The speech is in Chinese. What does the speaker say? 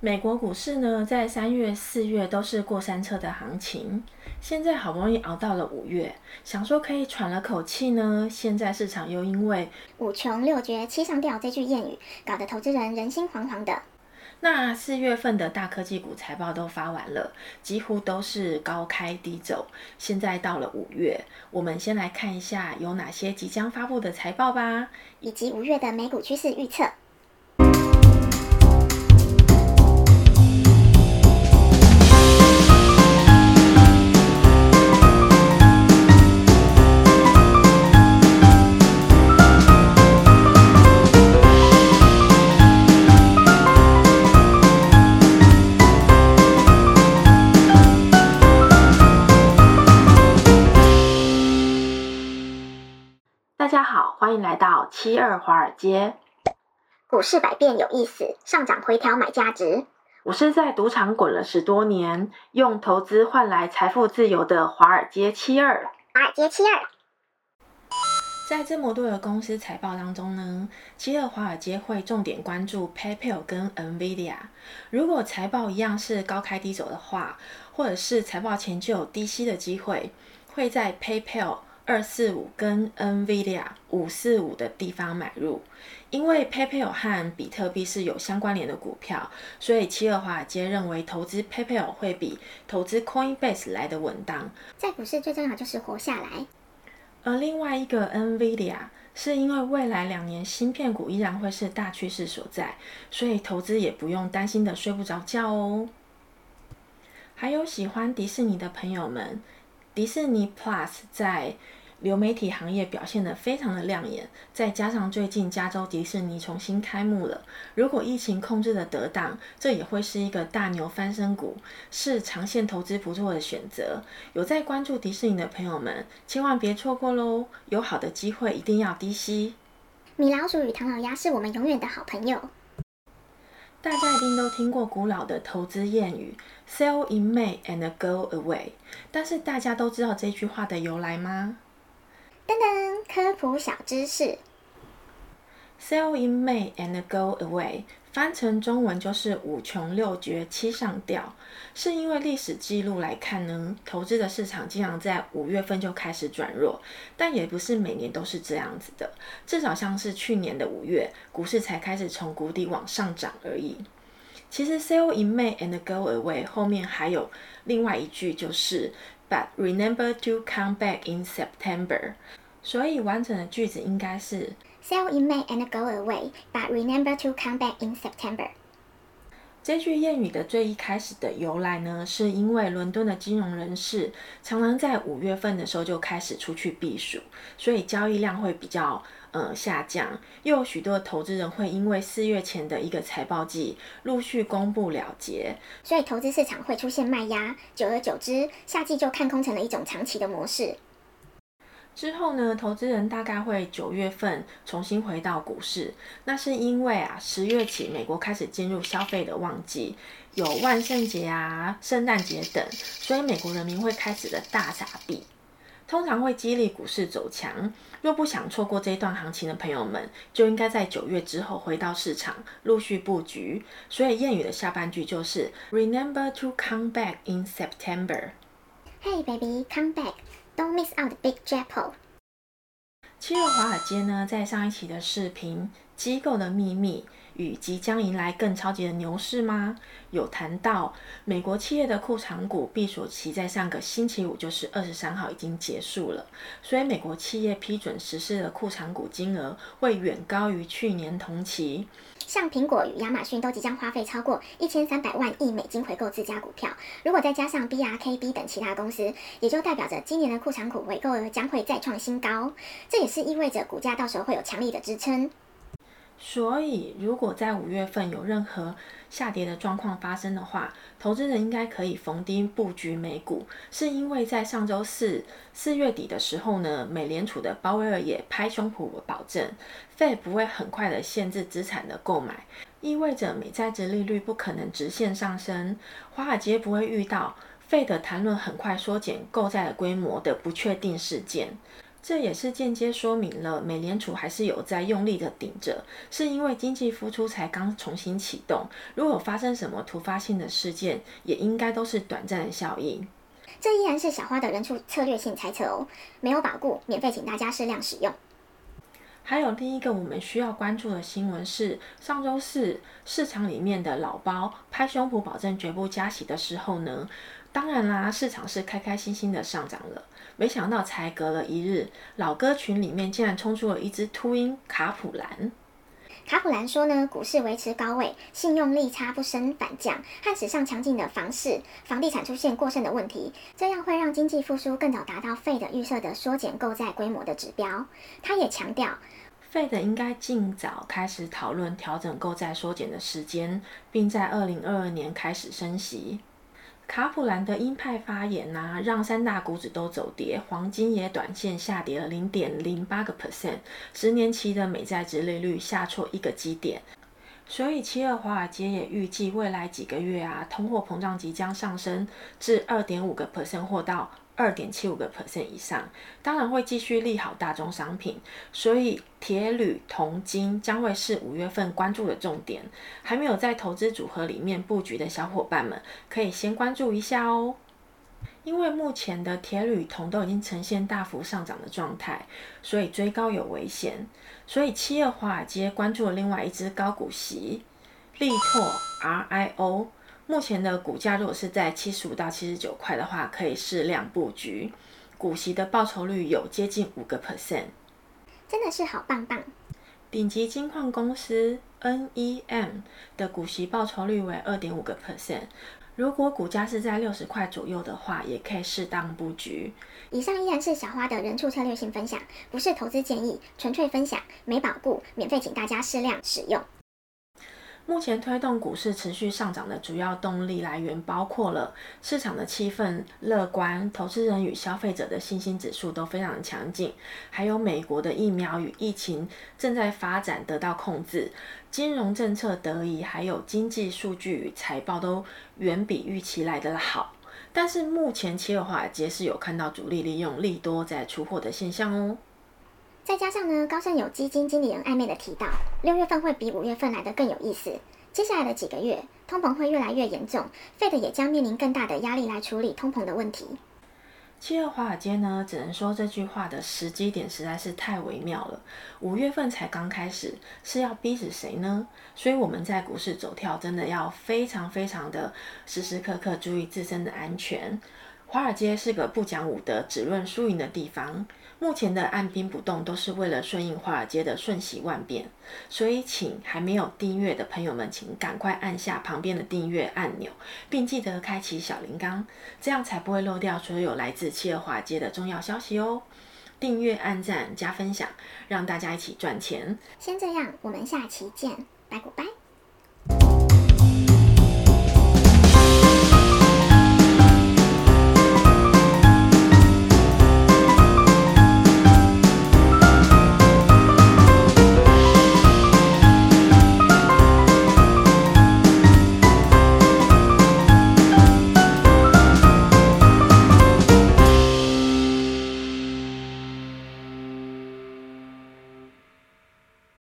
美国股市呢，在三月、四月都是过山车的行情，现在好不容易熬到了五月，想说可以喘了口气呢，现在市场又因为“五穷六绝七上吊”这句谚语，搞得投资人人心惶惶的。那四月份的大科技股财报都发完了，几乎都是高开低走。现在到了五月，我们先来看一下有哪些即将发布的财报吧，以及五月的美股趋势预测。欢迎来到七二华尔街。股市百变有意思，上涨回调买价值。我是在赌场滚了十多年，用投资换来财富自由的华尔街七二。华尔街七二。在这么多的公司财报当中呢，七二华尔街会重点关注 PayPal 跟 NVIDIA。如果财报一样是高开低走的话，或者是财报前就有低吸的机会，会在 PayPal。二四五跟 NVIDIA 五四五的地方买入，因为 PayPal 和比特币是有相关联的股票，所以七二华尔街认为投资 PayPal 会比投资 Coinbase 来得稳当。在股市最重要就是活下来。而另外一个 NVIDIA 是因为未来两年芯片股依然会是大趋势所在，所以投资也不用担心的睡不着觉哦。还有喜欢迪士尼的朋友们，迪士尼 Plus 在流媒体行业表现得非常的亮眼，再加上最近加州迪士尼重新开幕了，如果疫情控制得得当，这也会是一个大牛翻身股，是长线投资不错的选择。有在关注迪士尼的朋友们，千万别错过喽！有好的机会一定要低吸。米老鼠与唐老鸭是我们永远的好朋友。大家一定都听过古老的投资谚语 “Sell in May and go away”，但是大家都知道这句话的由来吗？噔噔，科普小知识：Sell in May and go away，翻成中文就是五穷六绝七上吊。是因为历史记录来看呢，投资的市场经常在五月份就开始转弱，但也不是每年都是这样子的。至少像是去年的五月，股市才开始从谷底往上涨而已。其实 Sell in May and go away 后面还有另外一句就是。But remember to come back in September。所以完整的句子应该是 Sell in May and go away, but remember to come back in September。这句谚语的最一开始的由来呢，是因为伦敦的金融人士常常在五月份的时候就开始出去避暑，所以交易量会比较。呃，下降，又有许多投资人会因为四月前的一个财报季陆续公布了结，所以投资市场会出现卖压，久而久之，夏季就看空成了一种长期的模式。之后呢，投资人大概会九月份重新回到股市，那是因为啊，十月起美国开始进入消费的旺季，有万圣节啊、圣诞节等，所以美国人民会开始的大傻币。通常会激励股市走强。若不想错过这一段行情的朋友们，就应该在九月之后回到市场陆续布局。所以谚语的下半句就是 Remember to come back in September. Hey baby, come back. Don't miss out the big jackpot. 七月华尔街呢，在上一期的视频机构的秘密。与即将迎来更超级的牛市吗？有谈到美国企业的库藏股闭锁期在上个星期五，就是二十三号已经结束了，所以美国企业批准实施的库藏股金额会远高于去年同期。像苹果与亚马逊都即将花费超过一千三百万亿美金回购自家股票，如果再加上 BRKB 等其他公司，也就代表着今年的库藏股回购额将会再创新高，这也是意味着股价到时候会有强力的支撑。所以，如果在五月份有任何下跌的状况发生的话，投资人应该可以逢低布局美股，是因为在上周四四月底的时候呢，美联储的鲍威尔也拍胸脯保证，Fed 不会很快的限制资产的购买，意味着美债殖利率不可能直线上升，华尔街不会遇到 Fed 谈论很快缩减购债规模的不确定事件。这也是间接说明了美联储还是有在用力的顶着，是因为经济复苏才刚重新启动。如果发生什么突发性的事件，也应该都是短暂的效应。这依然是小花的人畜策略性猜测哦，没有保固，免费请大家适量使用。还有另一个我们需要关注的新闻是，上周四市场里面的老包拍胸脯保证绝不加息的时候呢，当然啦，市场是开开心心的上涨了。没想到才隔了一日，老哥群里面竟然冲出了一只秃鹰卡普兰。卡普兰说呢，股市维持高位，信用利差不升反降，和史上强劲的房市、房地产出现过剩的问题，这样会让经济复苏更早达到费的预设的缩减购债规模的指标。他也强调。Fed 应该尽早开始讨论调整购债缩减的时间，并在二零二二年开始升息。卡普兰的鹰派发言呐、啊，让三大股指都走跌，黄金也短线下跌了零点零八个 percent，十年期的美债殖利率下挫一个基点。所以七二华尔街也预计未来几个月啊，通货膨胀即将上升至二点五个 percent 或到。二点七五个 percent 以上，当然会继续利好大宗商品，所以铁、铝、铜、金将会是五月份关注的重点。还没有在投资组合里面布局的小伙伴们，可以先关注一下哦。因为目前的铁、铝、铜都已经呈现大幅上涨的状态，所以追高有危险。所以七二华尔街关注了另外一只高股息，力拓 RIO。目前的股价如果是在七十五到七十九块的话，可以适量布局。股息的报酬率有接近五个 percent，真的是好棒棒。顶级金矿公司 NEM 的股息报酬率为二点五个 percent。如果股价是在六十块左右的话，也可以适当布局。以上依然是小花的人畜策略性分享，不是投资建议，纯粹分享，没保固，免费请大家适量使用。目前推动股市持续上涨的主要动力来源，包括了市场的气氛乐观，投资人与消费者的信心指数都非常强劲，还有美国的疫苗与疫情正在发展得到控制，金融政策得宜，还有经济数据与财报都远比预期来得好。但是目前七二华尔街是有看到主力利用利多在出货的现象哦。再加上呢，高盛有基金经理人暧昧的提到，六月份会比五月份来得更有意思。接下来的几个月，通膨会越来越严重，Fed 也将面临更大的压力来处理通膨的问题。七月华尔街呢，只能说这句话的时机点实在是太微妙了。五月份才刚开始，是要逼死谁呢？所以我们在股市走跳，真的要非常非常的时时刻刻注意自身的安全。华尔街是个不讲武德、只论输赢的地方。目前的按兵不动，都是为了顺应华尔街的瞬息万变。所以，请还没有订阅的朋友们，请赶快按下旁边的订阅按钮，并记得开启小铃铛，这样才不会漏掉所有来自七二华街的重要消息哦。订阅、按赞、加分享，让大家一起赚钱。先这样，我们下期见，拜拜。